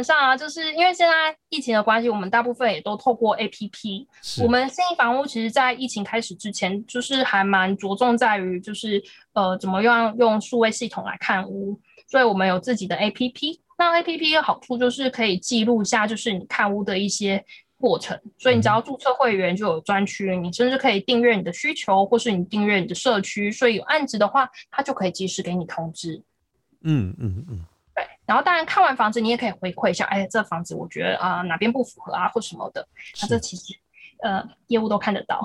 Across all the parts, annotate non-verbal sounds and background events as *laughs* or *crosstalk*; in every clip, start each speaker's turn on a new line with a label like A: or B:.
A: 本上啊，就是因为现在疫情的关系，我们大部分也都透过 A P P。我们新义房屋其实，在疫情开始之前，就是还蛮着重在于，就是呃，怎么样用数位系统来看屋。所以我们有自己的 A P P。那 A P P 的好处就是可以记录下，就是你看屋的一些过程。所以你只要注册会员，就有专区，你甚至可以订阅你的需求，或是你订阅你的社区。所以有案子的话，它就可以及时给你通知。
B: 嗯嗯嗯。
A: 然后当然看完房子，你也可以回馈一下，哎，这房子我觉得啊哪边不符合啊或什么的，那这其实呃业务都看得到，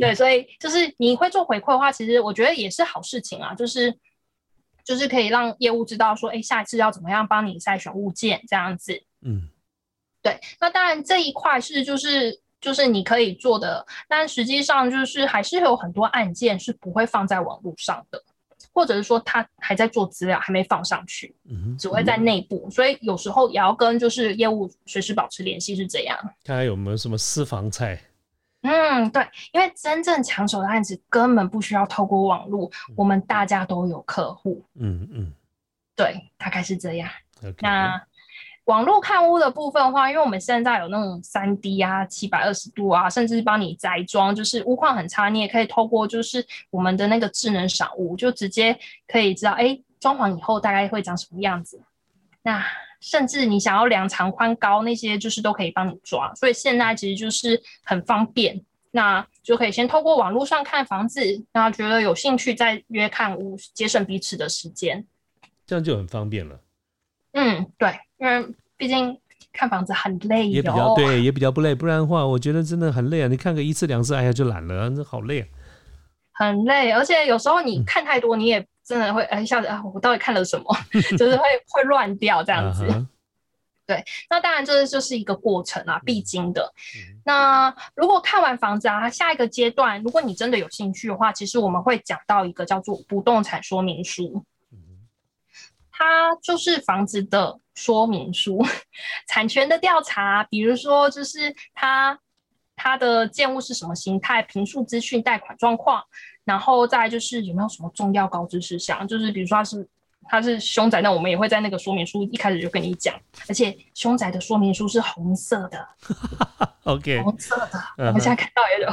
A: 对，所以就是你会做回馈的话，其实我觉得也是好事情啊，就是就是可以让业务知道说，哎，下一次要怎么样帮你筛选物件这样子，嗯，对，那当然这一块是就是就是你可以做的，但实际上就是还是有很多案件是不会放在网络上的。或者是说他还在做资料，还没放上去，只会在内部，所以有时候也要跟就是业务随时保持联系，是这样。
B: 看看有没有什么私房菜？
A: 嗯，对，因为真正抢手的案子根本不需要透过网络，我们大家都有客户。嗯嗯，对，大概是这样。那。网络看屋的部分的话，因为我们现在有那种三 D 啊、七百二十度啊，甚至帮你宅装，就是屋况很差，你也可以透过就是我们的那个智能赏屋，就直接可以知道，哎，装潢以后大概会长什么样子。那甚至你想要量长宽高那些，就是都可以帮你抓。所以现在其实就是很方便，那就可以先透过网络上看房子，然后觉得有兴趣再约看屋，节省彼此的时间，
B: 这样就很方便了。
A: 嗯，对，因为毕竟看房子很累，
B: 也比较对，也比较不累。不然的话，我觉得真的很累啊！你看个一次两次，哎呀就懒了，那好累啊。
A: 很累，而且有时候你看太多，你也真的会哎一下子啊，我到底看了什么？*laughs* 就是会会乱掉这样子。对，那当然这就是一个过程啊，必经的。那如果看完房子啊，下一个阶段，如果你真的有兴趣的话，其实我们会讲到一个叫做不动产说明书。它就是房子的说明书，产权的调查，比如说就是它它的建物是什么形态，平数资讯、贷款状况，然后再就是有没有什么重要告知事项，就是比如说它是它是凶宅，那我们也会在那个说明书一开始就跟你讲，而且凶宅的说明书是红色的，*laughs*
B: OK，
A: 红色的，我们现在看到也有，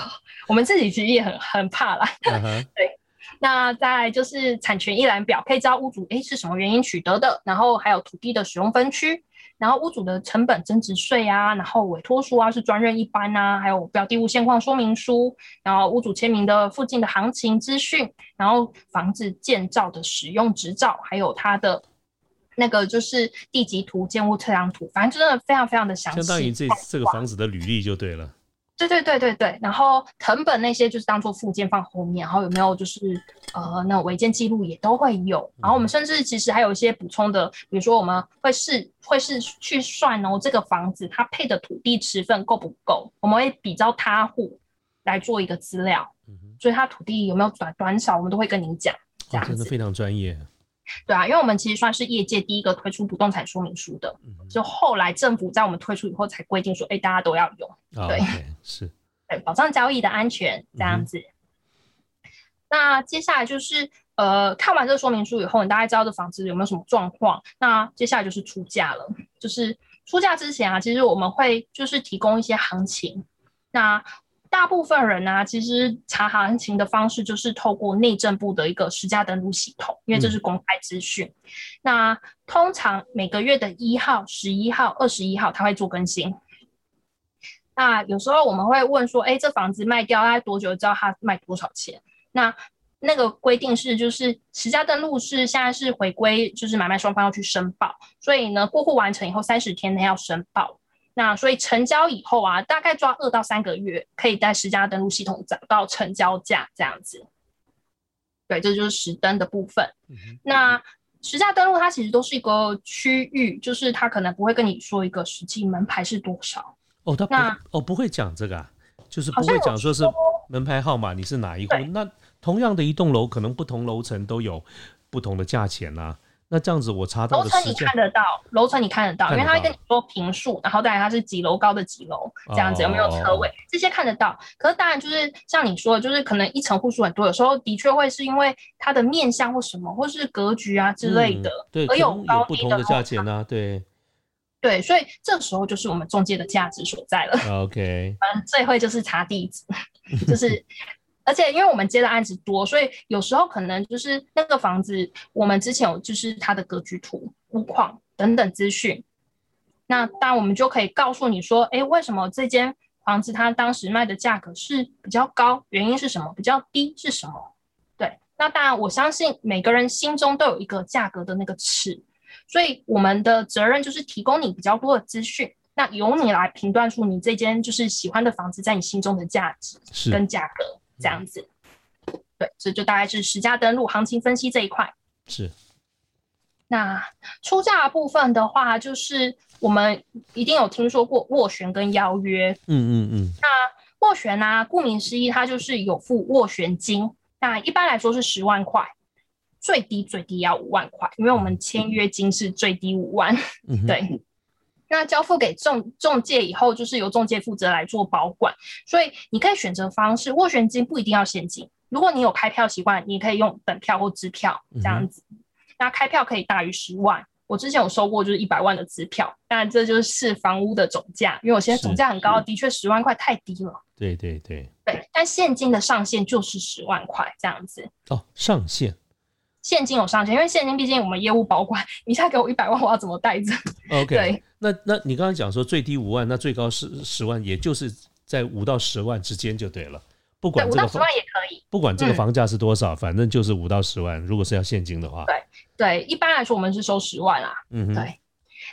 A: 我们自己其实也很很怕啦，*laughs* 对。那再就是产权一览表，可以知道屋主诶是什么原因取得的，然后还有土地的使用分区，然后屋主的成本增值税啊，然后委托书啊是专任一般啊，还有标的物现况说明书，然后屋主签名的附近的行情资讯，然后房子建造的使用执照，还有它的那个就是地籍图、建物测量图，反正真的非常非常的详细，
B: 相当于这这个房子的履历就对了。
A: 对对对对对，然后藤本那些就是当做附件放后面，然后有没有就是呃那违建记录也都会有，然后我们甚至其实还有一些补充的，比如说我们会是会是去算哦这个房子它配的土地持份够不够，我们会比较他户来做一个资料，所以它土地有没有短短少，我们都会跟您讲，这样子。
B: 非常专业。
A: 对啊，因为我们其实算是业界第一个推出不动产说明书的，就后来政府在我们推出以后才规定说，哎，大家都要用。
B: 对，是，
A: 对，保障交易的安全这样子。那接下来就是，呃，看完这个说明书以后，你大概知道这房子有没有什么状况。那接下来就是出价了，就是出价之前啊，其实我们会就是提供一些行情。那大部分人呢，其实查行情的方式就是透过内政部的一个实价登录系统，因为这是公开资讯。那通常每个月的一号、十一号、二十一号，它会做更新。那有时候我们会问说，哎，这房子卖掉大概多久知道它卖多少钱？那那个规定是，就是实价登录是现在是回归，就是买卖双方要去申报，所以呢，过户完成以后三十天内要申报。那所以成交以后啊，大概抓二到三个月，可以在实价登录系统找到成交价这样子。对，这就是实登的部分。那实价登录它其实都是一个区域，就是它可能不会跟你说一个实际门牌是多少。
B: 哦，他那哦不会讲这个啊，就是不会讲说是门牌号码，你是哪一户？那同样的一栋楼，可能不同楼层都有不同的价钱啊。那这样子我查到
A: 楼层你看得到，楼层你看得到，因为他会跟你说平数，然后当然它是几楼高的几楼这样子，有没有车位，这些看得到。可是当然就是像你说的，就是可能一层户数很多，有时候的确会是因为它的面向或什么，或是格局啊之类的，
B: 对，
A: 而
B: 有
A: 高
B: 低的价钱啊，对，
A: 对，所以这时候就是我们中介的价值所在了。
B: OK，
A: 嗯，*laughs* 最会就是查地址，*laughs* 就是。而且，因为我们接的案子多，所以有时候可能就是那个房子，我们之前有就是它的格局图、屋况等等资讯。那当然，我们就可以告诉你说，哎，为什么这间房子它当时卖的价格是比较高？原因是什么？比较低是什么？对。那当然，我相信每个人心中都有一个价格的那个尺，所以我们的责任就是提供你比较多的资讯，那由你来评断出你这间就是喜欢的房子在你心中的价值跟价格。这样子，对，这就大概是实价登录行情分析这一块。
B: 是。
A: 那出价部分的话，就是我们一定有听说过斡旋跟邀约。
B: 嗯嗯嗯。
A: 那斡旋呢，顾名思义，它就是有付斡旋金。那一般来说是十万块，最低最低要五万块，因为我们签约金是最低五万。嗯，对。那交付给中中介以后，就是由中介负责来做保管，所以你可以选择方式，斡旋金不一定要现金。如果你有开票习惯，你可以用本票或支票这样子。那开票可以大于十万，我之前有收过就是一百万的支票，但这就是房屋的总价，因为我现在总价很高，的确十万块太低了。
B: 对对对
A: 对，但现金的上限就是十万块这样子。
B: 哦，上限。
A: 现金有上限，*laughs* 因为现金毕竟我们业务保管，你现在给我一百万，*laughs* 我要怎么带着
B: ？OK，
A: 对。
B: 那那你刚刚讲说最低五万，那最高是十万，也就是在五到十万之间就对了。不管这个
A: 十万也可以，
B: 不管这个房价是多少，反正就是五到十万。如果是要现金的话，
A: 对对，一般来说我们是收十万啦。嗯，对。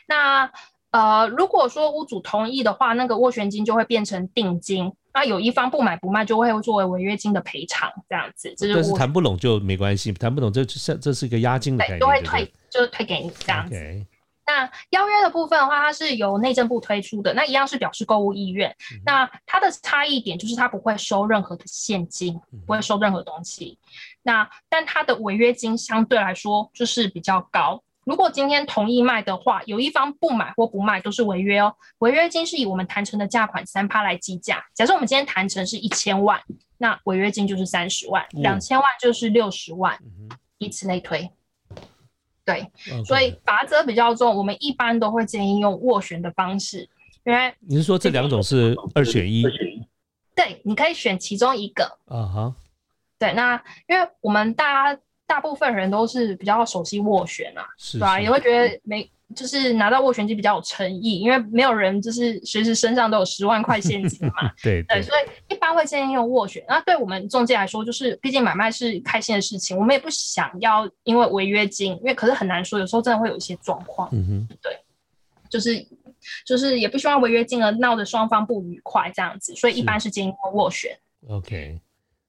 A: 那呃，如果说屋主同意的话，那个斡旋金就会变成定金。那有一方不买不卖，就会作为违约金的赔偿，这样子。
B: 但是谈不拢就没关系，谈不拢这这这是一个押金的概念，就
A: 会退，就是退给你这样子。那邀约的部分的话，它是由内政部推出的，那一样是表示购物意愿。那它的差异点就是它不会收任何的现金，不会收任何东西。那但它的违约金相对来说就是比较高。如果今天同意卖的话，有一方不买或不卖都是违约哦。违约金是以我们谈成的价款三趴来计价。假设我们今天谈成是一千万，那违约金就是三十万，两千万就是六十万，以此类推。对，所以罚则比较重，我们一般都会建议用斡旋的方式，因为
B: 你是说这两种是二选一？
A: 对，你可以选其中一个。
B: 啊哈。
A: 对，那因为我们大家。大部分人都是比较熟悉斡旋啊，
B: 是
A: 吧？也会觉得没，就是拿到斡旋机比较有诚意，因为没有人就是随时身上都有十万块现金嘛。*laughs*
B: 对
A: 对，所以一般会建议用斡旋。那对我们中介来说，就是毕竟买卖是开心的事情，我们也不想要因为违约金，因为可是很难说，有时候真的会有一些状况。
B: 嗯哼，
A: 对，就是就是也不希望违约金而闹得双方不愉快这样子，所以一般是建议用斡旋。
B: OK，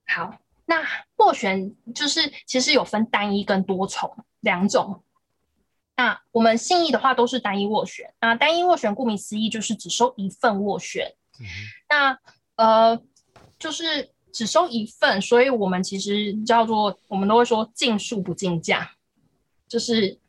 A: 好。那斡旋就是其实有分单一跟多重两种。那我们信义的话都是单一斡旋。那单一斡旋顾名思义就是只收一份斡旋。那呃就是只收一份，所以我们其实叫做我们都会说尽数不竞价。就是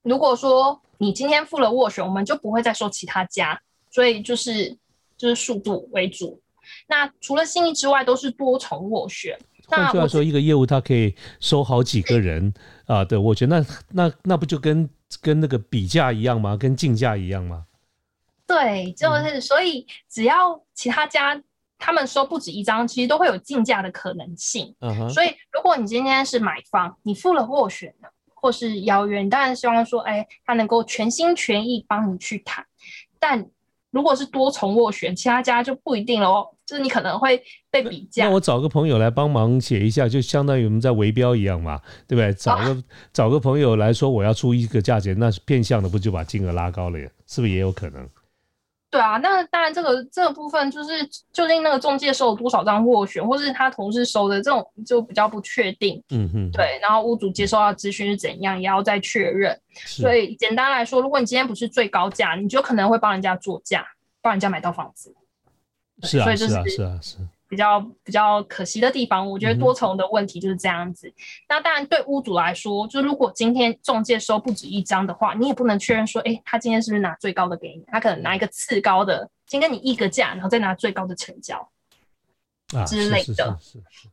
A: 如果说你今天付了斡旋，我们就不会再收其他家。所以就是就是速度为主。那除了信义之外，都是多重斡旋。
B: 换句话说，一个业务它可以收好几个人啊，对，我觉得那那那不就跟跟那个比价一样吗？跟竞价一样吗？
A: 对，就是所以只要其他家他们收不止一张，其实都会有竞价的可能性。所以如果你今天是买方，你付了斡旋的或是邀约，你当然希望说，哎，他能够全心全意帮你去谈。但如果是多重斡旋，其他家就不一定了哦。就是你可能会被比价，
B: 那我找个朋友来帮忙写一下，就相当于我们在围标一样嘛，对不对？找个找个朋友来说我要出一个价钱，那是变相的，不就把金额拉高了呀？是不是也有可能？
A: 对啊，那当然这个这个部分就是究竟那个中介收了多少张斡旋，或是他同事收的这种就比较不确定。
B: 嗯哼，
A: 对，然后屋主接收到资讯是怎样，也要再确认。所以简单来说，如果你今天不是最高价，你就可能会帮人家做价，帮人家买到房子。
B: 是啊，是啊，是啊，是
A: 比比较比较可惜的地方。我觉得多重的问题就是这样子。那当然对屋主来说，就如果今天中介收不止一张的话，你也不能确认说，哎，他今天是不是拿最高的给你？他可能拿一个次高的，先跟你议个价，然后再拿最高的成交之类的。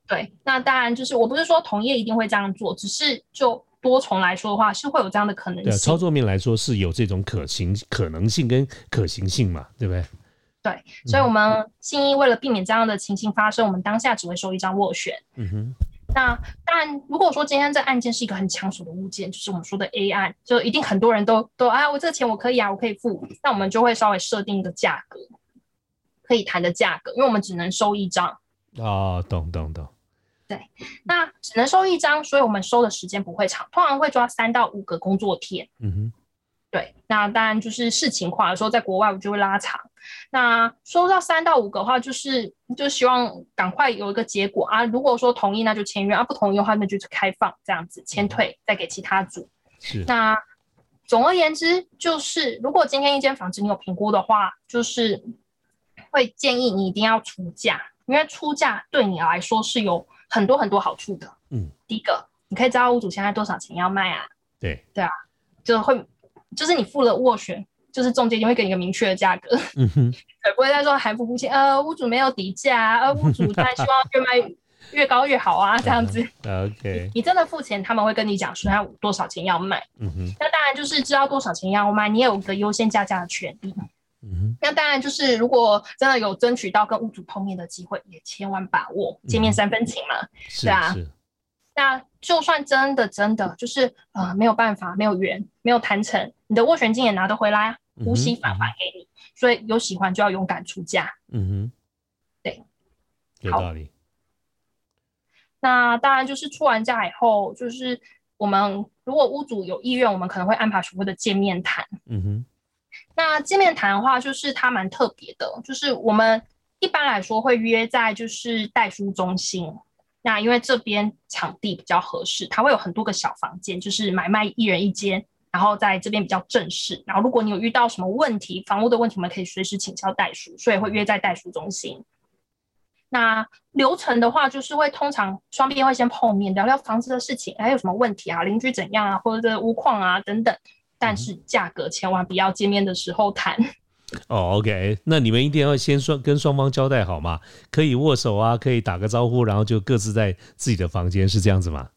A: 对，那当然就是我不是说同业一定会这样做，只是就。多重来说的话，是会有这样的可能性。对，
B: 操作面来说是有这种可行可能性跟可行性嘛，对不对？
A: 对，所以，我们信义为了避免这样的情形发生，我们当下只会收一张斡旋。嗯哼。那但如果说今天这案件是一个很抢手的物件，就是我们说的 A 案，就一定很多人都都啊，我这个钱我可以啊，我可以付，那我们就会稍微设定一个价格，可以谈的价格，因为我们只能收一张。
B: 哦，懂懂懂。
A: 对，那只能收一张，所以我们收的时间不会长，通常会抓三到五个工作天。嗯哼，对，那当然就是视情况，有时候在国外我就会拉长。那收到三到五个的话，就是就希望赶快有一个结果啊。如果说同意，那就签约啊；不同意的话，那就是开放这样子，签退再给其他组。
B: 是。
A: 那总而言之，就是如果今天一间房子你有评估的话，就是会建议你一定要出价，因为出价对你来说是有。很多很多好处的，嗯，第一个，你可以知道屋主现在多少钱要卖啊？
B: 对，
A: 对啊，就会，就是你付了斡旋，就是中介就会给你一个明确的价格，嗯哼，*laughs* 对，不会再说含糊不清，呃，屋主没有底价，呃，屋主他希望越卖越高越好啊，这样子，*laughs*
B: OK，
A: 你真的付钱，他们会跟你讲说他多少钱要卖，嗯哼，那当然就是知道多少钱要卖，你也有个优先加价的权利。嗯哼。那当然就是，如果真的有争取到跟屋主碰面的机会，也千万把握见面三分情嘛，
B: 是啊。
A: 那就算真的真的就是呃没有办法，没有缘，没有谈成，你的斡旋金也拿得回来，无息返还给你。所以有喜欢就要勇敢出价。嗯哼，对，
B: 有道理。
A: 那当然就是出完价以后，就是我们如果屋主有意愿，我们可能会安排所谓的见面谈。嗯哼。那见面谈的话，就是它蛮特别的，就是我们一般来说会约在就是代书中心，那因为这边场地比较合适，它会有很多个小房间，就是买卖一人一间，然后在这边比较正式。然后如果你有遇到什么问题，房屋的问题，我们可以随时请教代书，所以会约在代书中心。那流程的话，就是会通常双边会先碰面，聊聊房子的事情，还有什么问题啊，邻居怎样啊，或者屋况啊等等。但是价格千万不要见面的时候谈 *laughs*
B: 哦。OK，那你们一定要先双跟双方交代好嘛，可以握手啊，可以打个招呼，然后就各自在自己的房间，是这样子吗？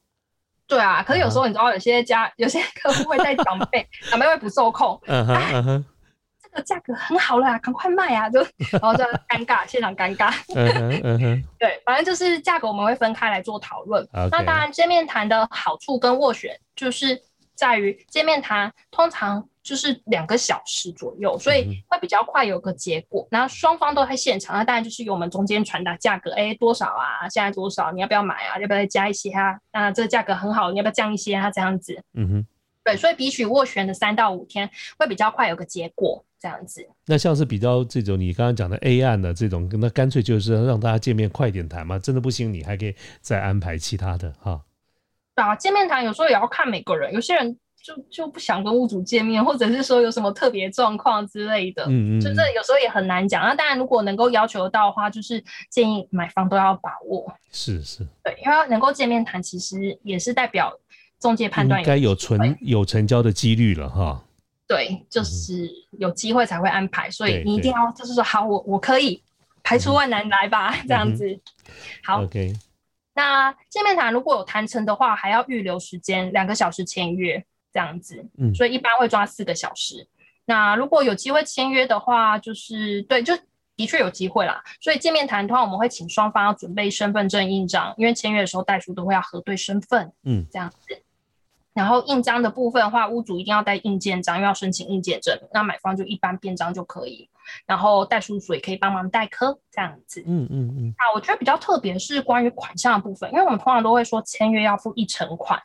A: 对啊，可是有时候你知道，有些家有些客户会带长辈，*laughs* 长辈会不受控。嗯哼这个价格很好了，赶快卖啊！就然后就尴尬，现场尴尬。嗯哼，对，反正就是价格我们会分开来做讨论。那当然，见面谈的好处跟斡旋就是。在于见面谈，通常就是两个小时左右，所以会比较快有个结果。然后双方都在现场，那当然就是由我们中间传达价格，哎，多少啊？现在多少？你要不要买啊？要不要再加一些啊？那这个价格很好，你要不要降一些啊？这样子，嗯哼，对，所以比起斡旋的三到五天，会比较快有个结果，这样子。
B: 那像是比较这种你刚刚讲的 A 案的这种，那干脆就是让大家见面快点谈嘛。真的不行，你还可以再安排其他的哈。
A: 啊，见面谈有时候也要看每个人，有些人就就不想跟屋主见面，或者是说有什么特别状况之类的，嗯嗯，就这有时候也很难讲。那当然，如果能够要求到的话，就是建议买方都要把握。
B: 是是，
A: 对，因为能够见面谈，其实也是代表中介判断
B: 应该有存有成交的几率了哈。
A: 对，就是有机会才会安排，所以你一定要就是说好，我我可以排除万难来吧，这样子。好
B: ，OK。
A: 那见面谈如果有谈成的话，还要预留时间两个小时签约这样子，嗯，所以一般会抓四个小时。那如果有机会签约的话，就是对，就的确有机会啦。所以见面谈的话，我们会请双方要准备身份证印章，因为签约的时候代书都会要核对身份，嗯，这样子。然后印章的部分的话，屋主一定要带印鉴章，因为要申请印鉴证。那买方就一般便章就可以。然后代书所也可以帮忙代科这样子。嗯嗯嗯。那我觉得比较特别是关于款项的部分，因为我们通常都会说签约要付一成款。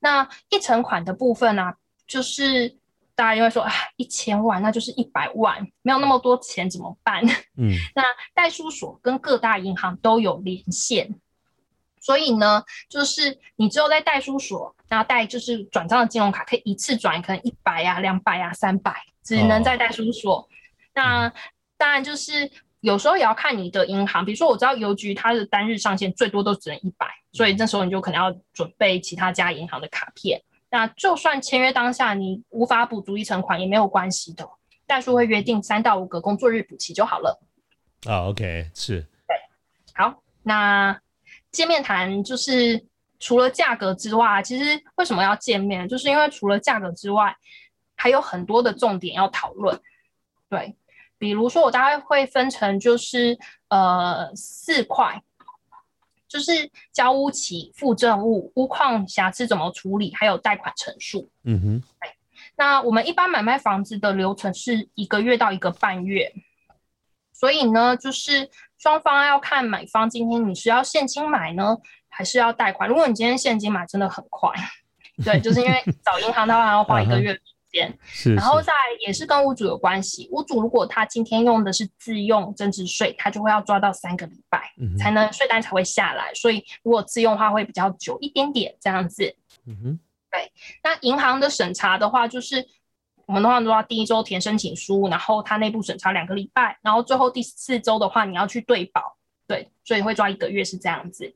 A: 那一成款的部分呢，就是大家就会说啊，一千万那就是一百万，没有那么多钱怎么办？*laughs* 嗯。那代书所跟各大银行都有连线。所以呢，就是你只有在代书所，然后带就是转账的金融卡，可以一次转，可能一百呀、两百呀、三百，只能在代书所。那当然就是有时候也要看你的银行，比如说我知道邮局它的单日上限最多都只能一百，所以那时候你就可能要准备其他家银行的卡片。那就算签约当下你无法补足一成款也没有关系的，代书会约定三到五个工作日补齐就好了。
B: 啊，OK，是。
A: 对，好，那见面谈就是除了价格之外，其实为什么要见面？就是因为除了价格之外，还有很多的重点要讨论。对。比如说，我大概会分成就是呃四块，就是交屋期、附赠物、屋况瑕疵怎么处理，还有贷款陈述。
B: 嗯哼。
A: 那我们一般买卖房子的流程是一个月到一个半月，所以呢，就是双方要看买方今天你是要现金买呢，还是要贷款。如果你今天现金买，真的很快。*laughs* 对，就是因为找银行的话要花一个月。
B: 是，
A: 然后再也是跟屋主有关系。屋主如果他今天用的是自用增值税，他就会要抓到三个礼拜才能税单才会下来。所以如果自用的话会比较久一点点这样子。
B: 嗯哼，
A: 对。那银行的审查的话，就是我们通常都要第一周填申请书，然后他内部审查两个礼拜，然后最后第四周的话你要去对保，对，所以会抓一个月是这样子。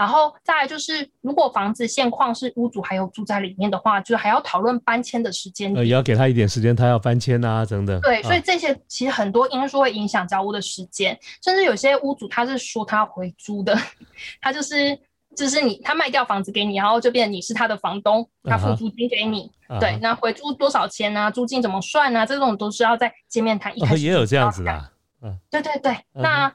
A: 然后再来就是，如果房子现况是屋主还有住在里面的话，就还要讨论搬迁的时间。
B: 呃，也要给他一点时间，他要搬迁啊，等等。
A: 对，所以这些其实很多因素会影响交屋的时间，甚至有些屋主他是说他回租的，*laughs* 他就是就是你他卖掉房子给你，然后就变你是他的房东，他付租金给你。对，那回租多少钱呢？租金怎么算呢？这种都是要在见面谈一开始
B: 也有这样子的。
A: 嗯，对对对，那。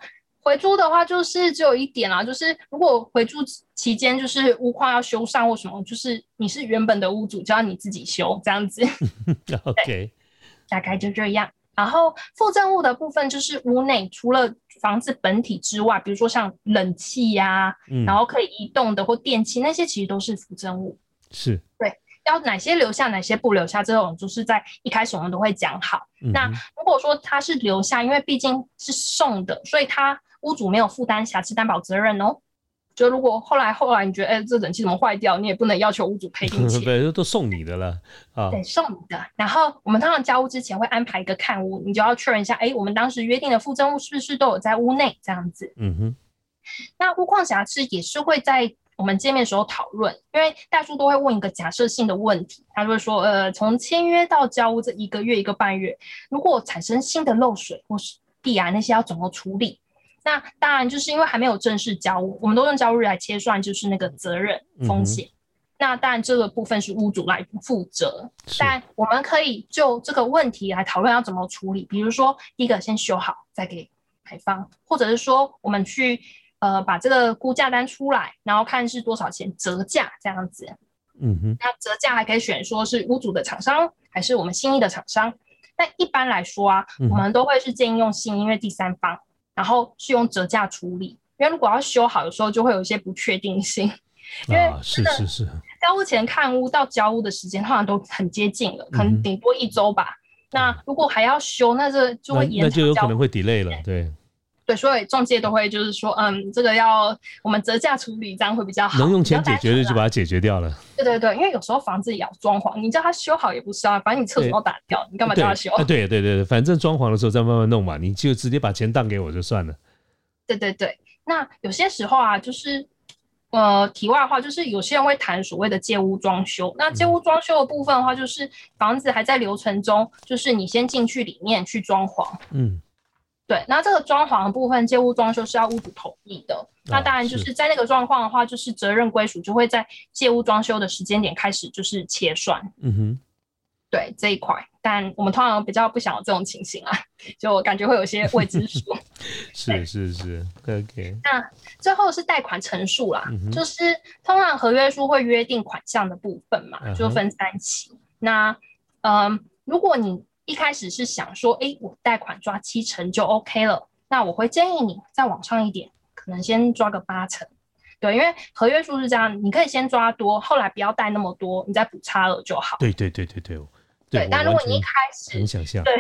A: 回租的话，就是只有一点啦，就是如果回租期间就是屋况要修缮或什么，就是你是原本的屋主，就要你自己修这样子。*laughs*
B: OK，
A: 大概就这样。然后附赠物的部分就是屋内除了房子本体之外，比如说像冷气呀，然后可以移动的或电器那些，其实都是附赠物。
B: 是，
A: 对，要哪些留下，哪些不留下，这种就是在一开始我们都会讲好。那如果说它是留下，因为毕竟是送的，所以它。屋主没有负担瑕疵担保责任哦。就如果后来后来你觉得，哎，这冷气怎么坏掉，你也不能要求屋主赔 *laughs* 钱。
B: 对，都送你的了啊。
A: 对，送你的。然后我们通常交屋之前会安排一个看屋，你就要确认一下，哎，我们当时约定的附赠物是不是都有在屋内这样子。
B: 嗯哼。
A: 那屋况瑕疵也是会在我们见面时候讨论，因为大叔都会问一个假设性的问题，他就会说，呃，从签约到交屋这一个月一个半月，如果产生新的漏水或是地啊那些要怎么处理？那当然，就是因为还没有正式交屋，我们都用交屋日来切算，就是那个责任风险。那当然，这个部分是屋主来负责，但我们可以就这个问题来讨论要怎么处理。比如说，第一个先修好再给买方，或者是说我们去呃把这个估价单出来，然后看是多少钱折价这样子。
B: 嗯哼。
A: 那折价还可以选说是屋主的厂商，还是我们心仪的厂商。但一般来说啊，我们都会是建议用心仪，因为第三方。然后是用折价处理，因为如果要修好，有时候就会有一些不确定性。因为
B: 是是是，
A: 交屋前看屋到交屋的时间通常都很接近了，可能顶多一周吧。那如果还要修，那这就会延
B: 那就有可能会 delay 了，对。
A: 对，所以中介都会就是说，嗯，这个要我们折价处理，这样会比较好。
B: 能用钱解决的就把它解决掉了。
A: 对对对，因为有时候房子也要装潢，你叫他修好也不是啊，反正你厕所要打掉，你干嘛叫他修？
B: 对对对，反正装潢的时候再慢慢弄嘛，你就直接把钱当给我就算了。
A: 对对对，那有些时候啊，就是呃，题外话，就是有些人会谈所谓的借屋装修。那借屋装修的部分的话，就是房子还在流程中，就是你先进去里面去装潢，
B: 嗯。
A: 对，那这个装潢的部分，借屋装修是要屋主同意的。那当然就是在那个状况的话，就是责任归属就会在借屋装修的时间点开始就是切算。
B: 嗯哼，
A: 对这一块，但我们通常比较不想有这种情形啊，就感觉会有些未知数。*laughs*
B: 是是是，OK。
A: 那最后是贷款陈述啦，就是通常合约书会约定款项的部分嘛，就分三期。那嗯，如果你一开始是想说，哎，我贷款抓七成就 OK 了。那我会建议你再往上一点，可能先抓个八成。对，因为合约数是这样，你可以先抓多，后来不要贷那么多，你再补差额就好。
B: 对对对对对。
A: 对，但如果你一开始
B: 很想象，
A: 对，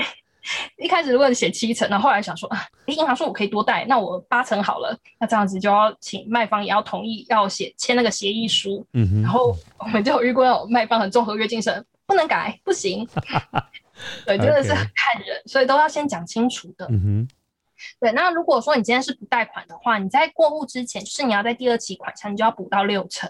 A: 一开始如果你写七成，那后来想说啊，银行说我可以多贷，那我八成好了，那这样子就要请卖方也要同意，要写签那个协议书。
B: 嗯哼。
A: 然后我们就有遇过有卖方很重合约精神，不能改，不行。*laughs* 对，真的是很看人，所以都要先讲清楚的。
B: 嗯哼，
A: 对，那如果说你今天是不贷款的话，你在过户之前，就是你要在第二期款项，你就要补到六成。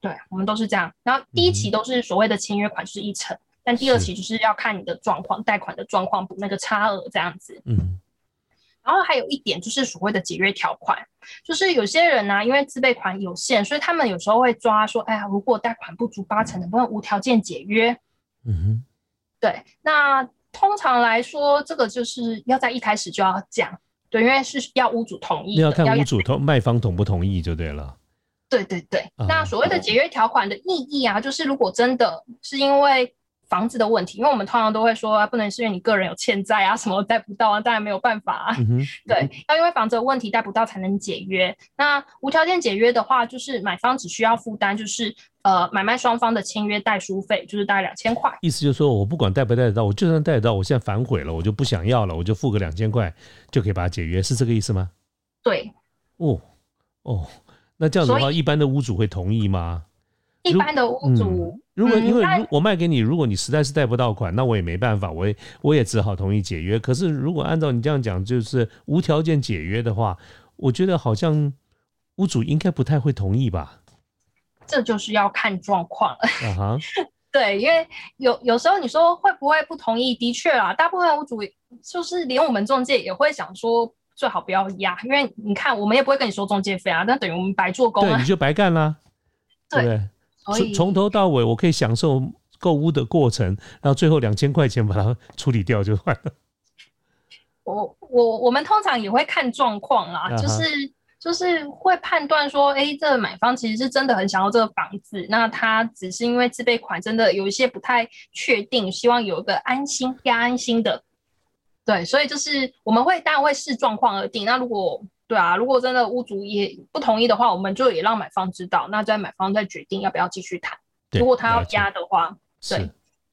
A: 对，我们都是这样。然后第一期都是所谓的签约款，就是一成，但第二期就是要看你的状况，贷款的状况补那个差额这样子。嗯。然后还有一点就是所谓的解约条款，就是有些人呢，因为自备款有限，所以他们有时候会抓说，哎呀，如果贷款不足八成，能不能无条件解约？嗯哼。对，那通常来说，这个就是要在一开始就要讲，对，因为是要屋主同意，
B: 要看屋主同卖方同不同意就对了。
A: 对对对，那所谓的解约条款的意义啊，就是如果真的是因为。房子的问题，因为我们通常都会说啊，不能是因为你个人有欠债啊，什么贷不到啊，当然没有办法啊。*laughs* 对，要因为房子的问题贷不到才能解约。那无条件解约的话，就是买方只需要负担，就是呃买卖双方的签约代书费，就是大概两千块。
B: 意思就是说我不管贷不贷得到，我就算贷得到，我现在反悔了，我就不想要了，我就付个两千块就可以把它解约，是这个意思吗？
A: 对。
B: 哦哦，那这样子的话，一般的屋主会同意吗？
A: 一般的屋主，
B: 如果因为如我卖给你，如果你实在是贷不到款，那我也没办法，我也我也只好同意解约。可是如果按照你这样讲，就是无条件解约的话，我觉得好像屋主应该不太会同意吧？
A: 这就是要看状况了。啊哈，*laughs* 对，因为有有时候你说会不会不同意？的确啊，大部分屋主就是连我们中介也会想说，最好不要压，因为你看我们也不会跟你收中介费啊，那等于我们白做工
B: 啊，你就白干了，对。从从头到尾，我可以享受购物的过程，然后最后两千块钱把它处理掉就完了。
A: 我我我们通常也会看状况啦，就是就是会判断说，哎，这个买方其实是真的很想要这个房子，那他只是因为自备款真的有一些不太确定，希望有一个安心、要安心的。对，所以就是我们会当然会视状况而定。那如果对啊，如果真的屋主也不同意的话，我们就也让买方知道，那再买方再决定要不要继续谈。如果他要压的话，对，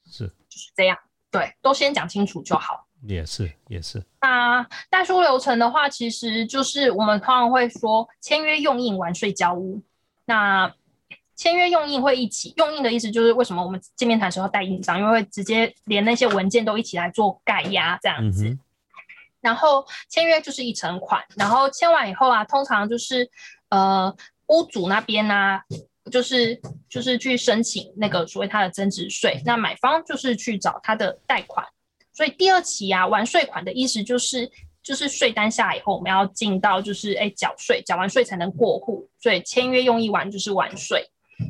B: 是
A: 就是这样，对，都先讲清楚就好。
B: 也是也是。
A: 那代书流程的话，其实就是我们通常会说签约用印完税交屋。那签约用印会一起用印的意思就是为什么我们见面谈时候带印章，因为会直接连那些文件都一起来做盖押这样子。然后签约就是一成款，然后签完以后啊，通常就是呃屋主那边呢，就是就是去申请那个所谓他的增值税，那买方就是去找他的贷款，所以第二期啊完税款的意思就是就是税单下来以后，我们要进到就是哎缴税，缴完税才能过户，所以签约用一完就是完税。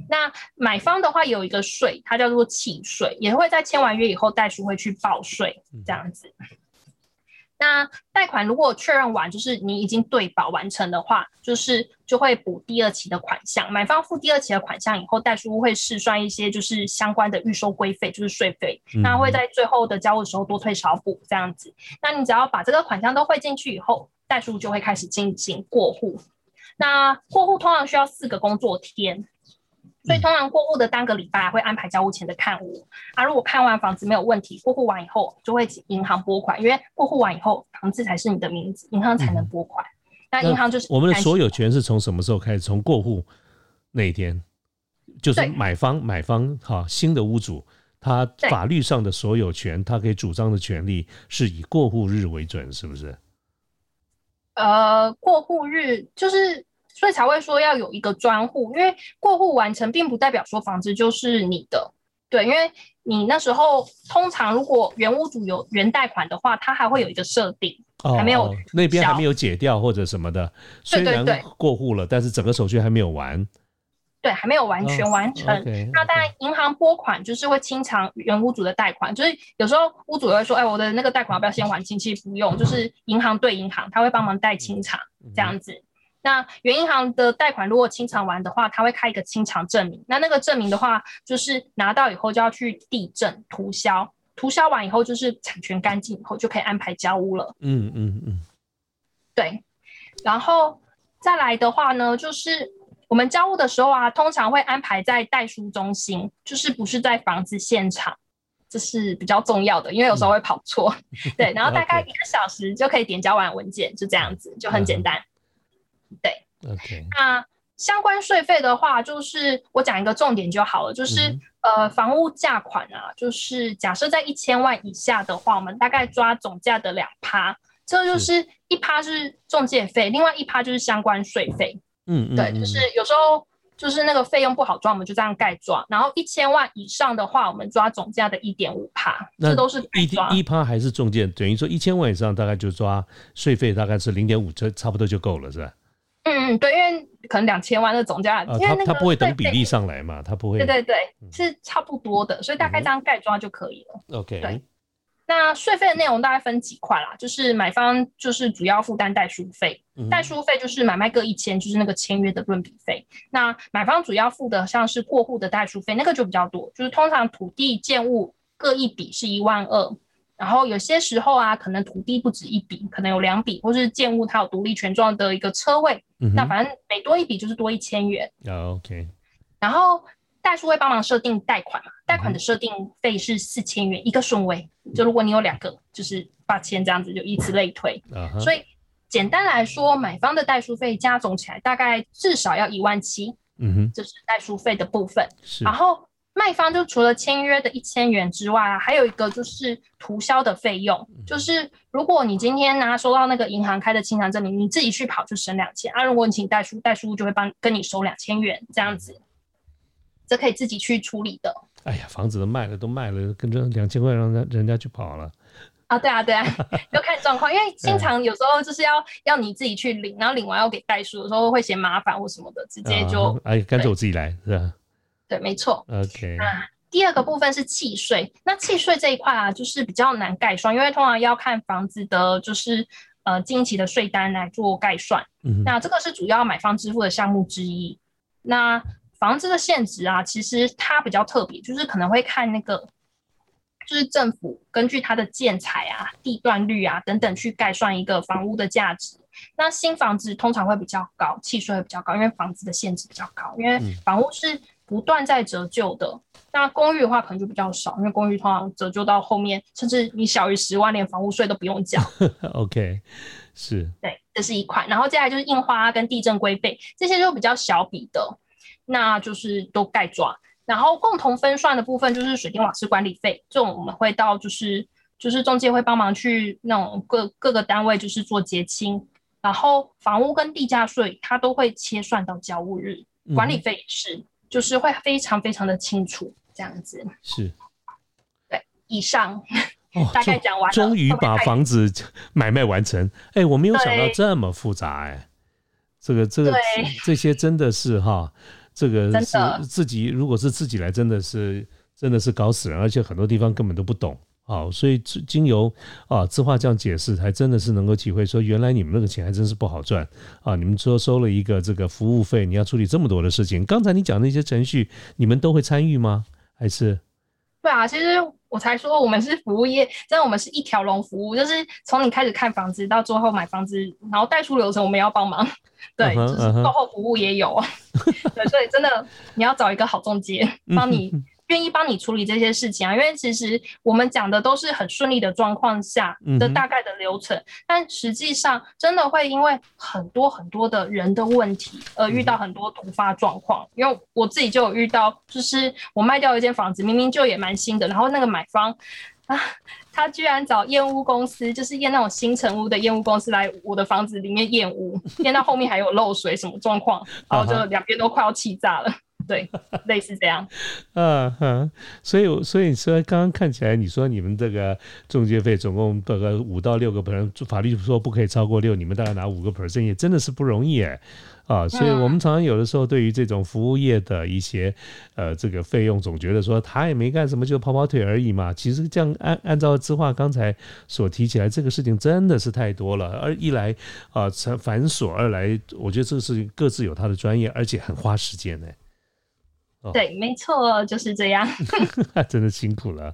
A: 那买方的话有一个税，它叫做契税，也会在签完约以后代书会去报税这样子。那贷款如果确认完，就是你已经对保完成的话，就是就会补第二期的款项。买方付第二期的款项以后，代书会试算一些就是相关的预收规费，就是税费。那会在最后的交的时候多退少补这样子。那你只要把这个款项都汇进去以后，代书就会开始进行过户。那过户通常需要四个工作天。所以通常过户的当个礼拜会安排交屋前的看屋啊，如果看完房子没有问题，过户完以后就会请银行拨款，因为过户完以后房子才是你的名字，银行才能拨款。那银行就是
B: 我们的所有权是从什么时候开始？从过户那一天，就是买方买方哈新的屋主，他法律上的所有权，他可以主张的权利是以过户日为准，是不是？
A: 呃，过户日就是。所以才会说要有一个专户，因为过户完成并不代表说房子就是你的，对，因为你那时候通常如果原屋主有原贷款的话，他还会有一个设定，还没有
B: 那边还没有解掉或者什么的，虽然过户了，但是整个手续还没有完，
A: 对，还没有完全完成。那当然，银行拨款就是会清偿原屋主的贷款，就是有时候屋主会说，哎，我的那个贷款要不要先还清？其实不用，就是银行对银行，他会帮忙代清偿这样子。那原银行的贷款如果清偿完的话，他会开一个清偿证明。那那个证明的话，就是拿到以后就要去地震涂销，涂销完以后就是产权干净以后就可以安排交屋了。嗯嗯嗯，对。然后再来的话呢，就是我们交屋的时候啊，通常会安排在代书中心，就是不是在房子现场，这是比较重要的，因为有时候会跑错。*laughs* 对，然后大概一个小时就可以点交完文件，就这样子，就很简单。对
B: ，OK。
A: 那相关税费的话，就是我讲一个重点就好了，就是呃，房屋价款啊，就是假设在一千万以下的话，我们大概抓总价的两趴，这就是一趴是中介费，另外一趴就是相关税费。
B: 嗯，
A: 对，就是有时候就是那个费用不好抓，我们就这样盖抓。然后一千万以上的话，我们抓总价的一点五趴，这都是
B: 一趴还是中介，等于说一千万以上大概就抓税费，大概是零点五，这差不多就够了，是吧？
A: 嗯嗯，对，因为可能两千万的总价，
B: 啊，
A: 因为那个
B: 他他不会等比例上来嘛，他不会。
A: 对对对，是差不多的，所以大概这样盖抓就可以了。
B: OK，
A: 对那税费的内容大概分几块啦，就是买方就是主要负担代书费，
B: 嗯
A: 代书费就是买卖各一千，就是那个签约的润笔费。那买方主要付的像是过户的代书费，那个就比较多，就是通常土地建物各一笔是一万二，然后有些时候啊，可能土地不止一笔，可能有两笔，或是建物它有独立权状的一个车位，
B: 嗯
A: 那反正每多一笔就是多一千元。
B: 啊，OK，
A: 然后代书会帮忙设定贷款嘛，贷款的设定费是四千元一个顺位，就如果你有两个，就是八千这样子，就以此类推。所以简单来说，买方的代书费加总起来大概至少要一万七，
B: 嗯哼，
A: 这是代书费的部分。
B: 是
A: 然后卖方就除了签约的一千元之外啊，还有一个就是涂销的费用，就是如果你今天拿收到那个银行开的清偿证明，你自己去跑就省两千啊，如果你请代书，代书就会帮跟你收两千元这样子，这可以自己去处理的。
B: 哎呀，房子都卖了，都卖了，跟着两千块让人人家去跑了。
A: 啊，对啊，对啊，*laughs* 要看状况，因为经常有时候就是要要你自己去领，然后领完要给代书，有时候会嫌麻烦或什么的，直接就、
B: 啊哎，干脆我自己来，是吧
A: 对，没错。
B: ？OK，
A: 啊，第二个部分是契税，那契税这一块啊，就是比较难概算，因为通常要看房子的，就是呃近期的税单来做概算。
B: 嗯，
A: 那这个是主要买方支付的项目之一。那房子的现值啊，其实它比较特别，就是可能会看那个，就是政府根据它的建材啊、地段率啊等等去概算一个房屋的价值。那新房子通常会比较高，契税会比较高，因为房子的限制比较高，因为
B: 嗯
A: 房屋是不断在折旧的。那公寓的话可能就比较少，因为公寓通常折旧到后面，甚至你小于十万，连房屋税都不用缴。*laughs*
B: OK，是，
A: 对，这是一块。然后接下来就是印花跟地震规费，这些就比较小笔的，那就是都盖抓。然后共同分算的部分就是水电瓦斯管理费，这种我们会到就是就是中介会帮忙去那种各各个单位就是做结清，然后房屋跟地价税它都会切算到交屋日，
B: 嗯
A: 管理费也是，就是会非常非常的清楚这样子。
B: 是。
A: 对以上
B: 哦，
A: 大概讲完了
B: 终于把房子 *laughs* 买卖完成。哎，我没有想到这么复杂哎，这个这个这些真的是哈，这个是自己如果是自己来，真的是真的是搞死人，而且很多地方根本都不懂。好，所以经经由啊字画这样解释，还真的是能够体会说，原来你们那个钱还真是不好赚啊！你们说收了一个这个服务费，你要处理这么多的事情。刚才你讲那些程序，你们都会参与吗？还是
A: 对啊，其实我才说我们是服务业，真的我们是一条龙服务，就是从你开始看房子到最后买房子，然后代出流程我们也要帮忙，对，就是售后服务也有，*laughs* 对，所以真的你要找一个好中介，帮你愿意帮你处理这些事情啊，因为其实我们讲的都是很顺利的状况下的大概的流程，但实际上真的会因为很多很多的人的问题而遇到很多突发状况。因为我自己就有遇到，就是我卖掉一间房子，明明就也蛮新的，然后那个买方啊，他居然找验屋公司，就是验那种新成屋的验屋公司来我的房子里面验屋，验到后面还有漏水什么状况，然后就 *laughs* 两边都快要气炸了。对，*laughs* 类似这样。
B: 嗯哈，所以我所以说刚刚看起来，你说你们这个中介费总共大概五到六个 percent，法律说不可以超过六，你们大概拿五个 percent，也真的是不容易哎。啊，所以我们常常有的时候对于这种服务业的一些呃这个费用，总觉得说他也没干什么，就跑跑腿而已嘛。其实这样按按照知话刚才所提起来，这个事情真的是太多了。而一来啊繁繁琐，二来我觉得这个事情各自有他的专业，而且很花时间呢。
A: 对，没错，就是这样。*laughs*
B: 真的辛苦了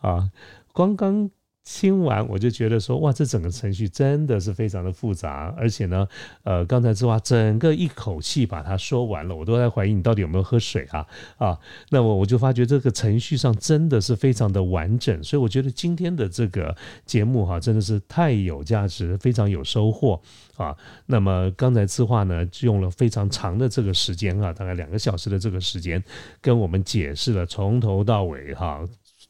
B: 啊！刚刚听完，我就觉得说，哇，这整个程序真的是非常的复杂，而且呢，呃，刚才之华整个一口气把它说完了，我都在怀疑你到底有没有喝水啊啊！那么我就发觉这个程序上真的是非常的完整，所以我觉得今天的这个节目哈、真的是太有价值，非常有收获啊。那么刚才字画呢，用了非常长的这个时间啊，大概两个小时的这个时间，跟我们解释了从头到尾哈、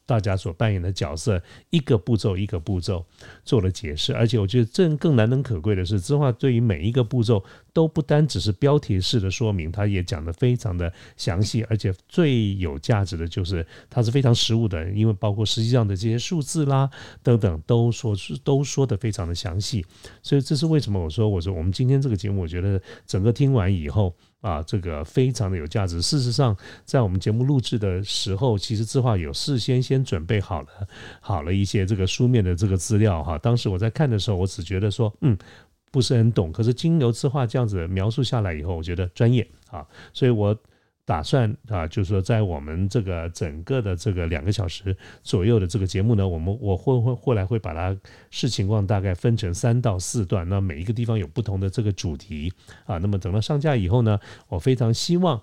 B: 大家所扮演的角色，一个步骤一个步骤做了解释。而且我觉得这更难能可贵的是，知画对于每一个步骤都不单只是标题式的说明，他也讲得非常的详细，而且最有价值的就是它是非常实物的，因为包括实际上的这些数字啦等等都说都说的非常的详细。所以这是为什么我说我说我们今天这个节目，我觉得整个听完以后。啊，这个非常的有价值。事实上，在我们节目录制的时候，其实字画有事先先准备好了，好了一些这个书面的这个资料哈。当时我在看的时候，我只觉得说，嗯，不是很懂。可是金牛字画这样子描述下来以后，我觉得专业啊，所以我。打算啊，就是说，在我们这个整个的这个两个小时左右的这个节目呢，我们我会会后来会把它视情况大概分成三到四段，那每一个地方有不同的这个主题啊。那么等到上架以后呢，我非常希望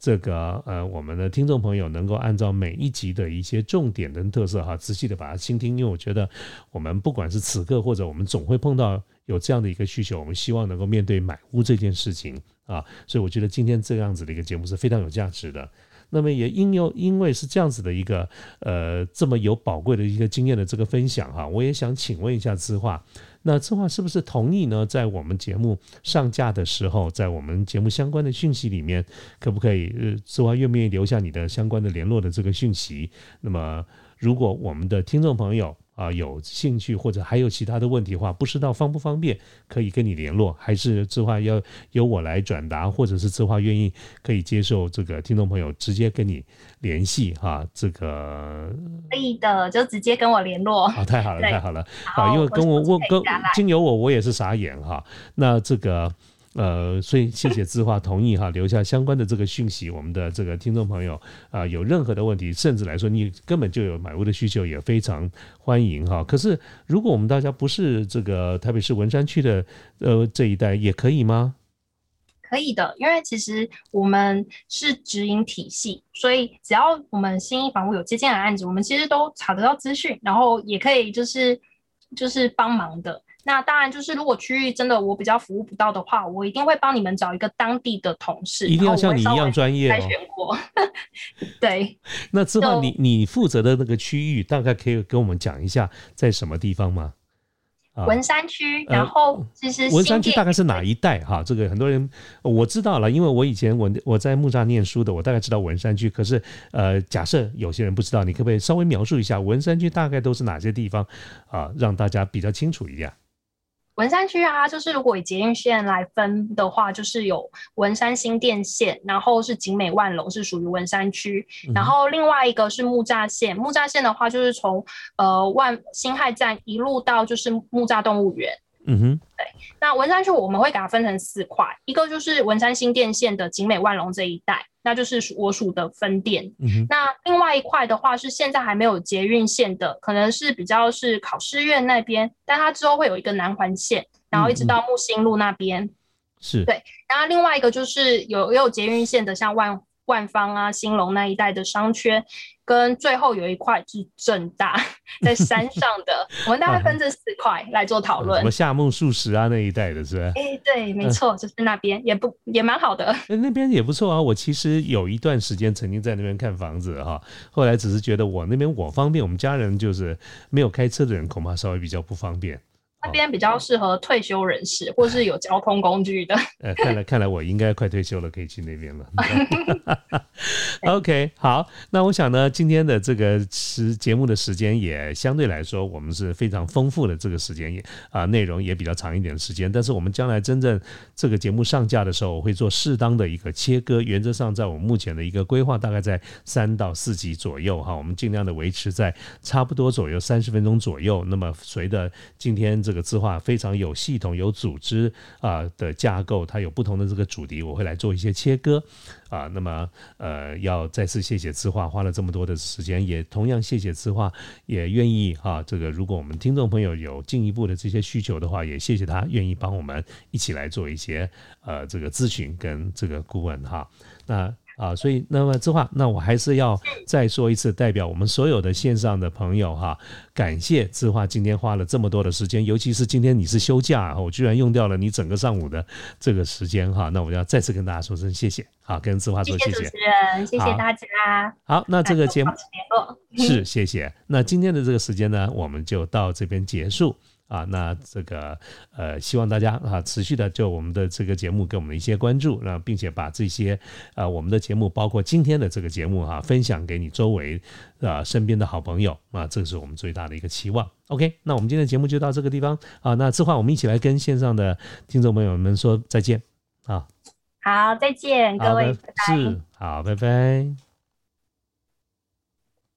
B: 这个呃我们的听众朋友能够按照每一集的一些重点跟特色哈，仔细的把它倾听，因为我觉得我们不管是此刻或者我们总会碰到有这样的一个需求，我们希望能够面对买屋这件事情。啊，所以我觉得今天这样子的一个节目是非常有价值的。那么也因有因为是这样子的一个呃这么有宝贵的一个经验的这个分享哈，我也想请问一下资化，那资化是不是同意呢？在我们节目上架的时候，在我们节目相关的讯息里面，可不可以呃资化愿不愿意留下你的相关的联络的这个讯息？那么如果我们的听众朋友。啊，有兴趣或者还有其他的问题的话，不知道方不方便可以跟你联络，还是字画要由我来转达，或者是字画愿意可以接受这个听众朋友直接跟你联系哈，这个
A: 可以的，就直接跟我联络。
B: 好，太好了，*laughs* 太好了，好，因为跟我我跟经由我，我也是傻眼哈，那这个。呃，所以谢谢字画同意哈，留下相关的这个讯息。我们的这个听众朋友啊，有任何的问题，甚至来说你根本就有买屋的需求，也非常欢迎哈。可是如果我们大家不是这个特别是文山区的呃这一带，也可以吗？
A: 可以的，因为其实我们是直营体系，所以只要我们新一房屋有接进来案子，我们其实都查得到资讯，然后也可以就是就是帮忙的。那当然，就是如果区域真的我比较服务不到的话，我一定会帮你们找一个当地的同事，
B: 一定要像你一样专业
A: 哦。选过，*laughs* 对。
B: 那之后你你负责的那个区域，大概可以跟我们讲一下在什么地方吗？
A: 文山区，然后其实
B: 文山区大概是哪一带？哈，这个很多人我知道了，因为我以前我我在木栅念书的，我大概知道文山区。可是呃，假设有些人不知道，你可不可以稍微描述一下文山区大概都是哪些地方啊，让大家比较清楚一点。
A: 文山区啊，就是如果以捷运线来分的话，就是有文山新店线，然后是景美万隆是属于文山区，然后另外一个是木栅线。木栅线的话，就是从呃万新海站一路到就是木栅动物园。嗯哼，对。那文山区我们会给它分成四块，一个就是文山新店线的景美万隆这一带。那就是我属的分店。那另外一块的话是现在还没有捷运线的，可能是比较是考试院那边，但它之后会有一个南环线，然后一直到木星路那边。
B: 是
A: 对。然后另外一个就是有也有捷运线的，像万万方啊、兴隆那一带的商圈。跟最后有一块是正大在山 *laughs* 上的，我们大概分这四块来做讨论。
B: 什么夏目漱石啊那一带的是吧？
A: 哎，对，没错，就是那边也不也蛮好的。
B: 那边也不错啊，我其实有一段时间曾经在那边看房子哈，后来只是觉得我那边我方便，我们家人就是没有开车的人恐怕稍微比较不方便。
A: 那边比较适合退休人士，*laughs* 或是有交通工具的。*laughs*
B: 呃，看来看来我应该快退休了，可以去那边了。*laughs* OK，好，那我想呢，今天的这个时节目的时间也相对来说，我们是非常丰富的这个时间也啊，内容也比较长一点的时间。但是我们将来真正这个节目上架的时候，我会做适当的一个切割。原则上，在我们目前的一个规划，大概在三到四集左右哈，我们尽量的维持在差不多左右三十分钟左右。那么随着今天这这这个字画非常有系统、有组织啊的架构，它有不同的这个主题，我会来做一些切割啊。那么呃，要再次谢谢字画花了这么多的时间，也同样谢谢字画也愿意哈。这个如果我们听众朋友有进一步的这些需求的话，也谢谢他愿意帮我们一起来做一些呃这个咨询跟这个顾问哈。那啊，所以那么这话，那我还是要再说一次，代表我们所有的线上的朋友哈，感谢志化今天花了这么多的时间，尤其是今天你是休假，我居然用掉了你整个上午的这个时间哈，那我要再次跟大家说声谢谢，好，跟志化说谢谢。
A: 谢谢主持人，谢谢大家。
B: 好，那这个节目
A: 是
B: 谢谢。那今天的这个时间呢，我们就到这边结束。啊，那这个呃，希望大家啊，持续的就我们的这个节目给我们一些关注，那并且把这些啊我们的节目，包括今天的这个节目啊，分享给你周围啊身边的好朋友啊，这是我们最大的一个期望。OK，那我们今天的节目就到这个地方啊，那之后我们一起来跟线上的听众朋友们说再见啊。
A: 好，再见，各位，
B: 是好，拜拜。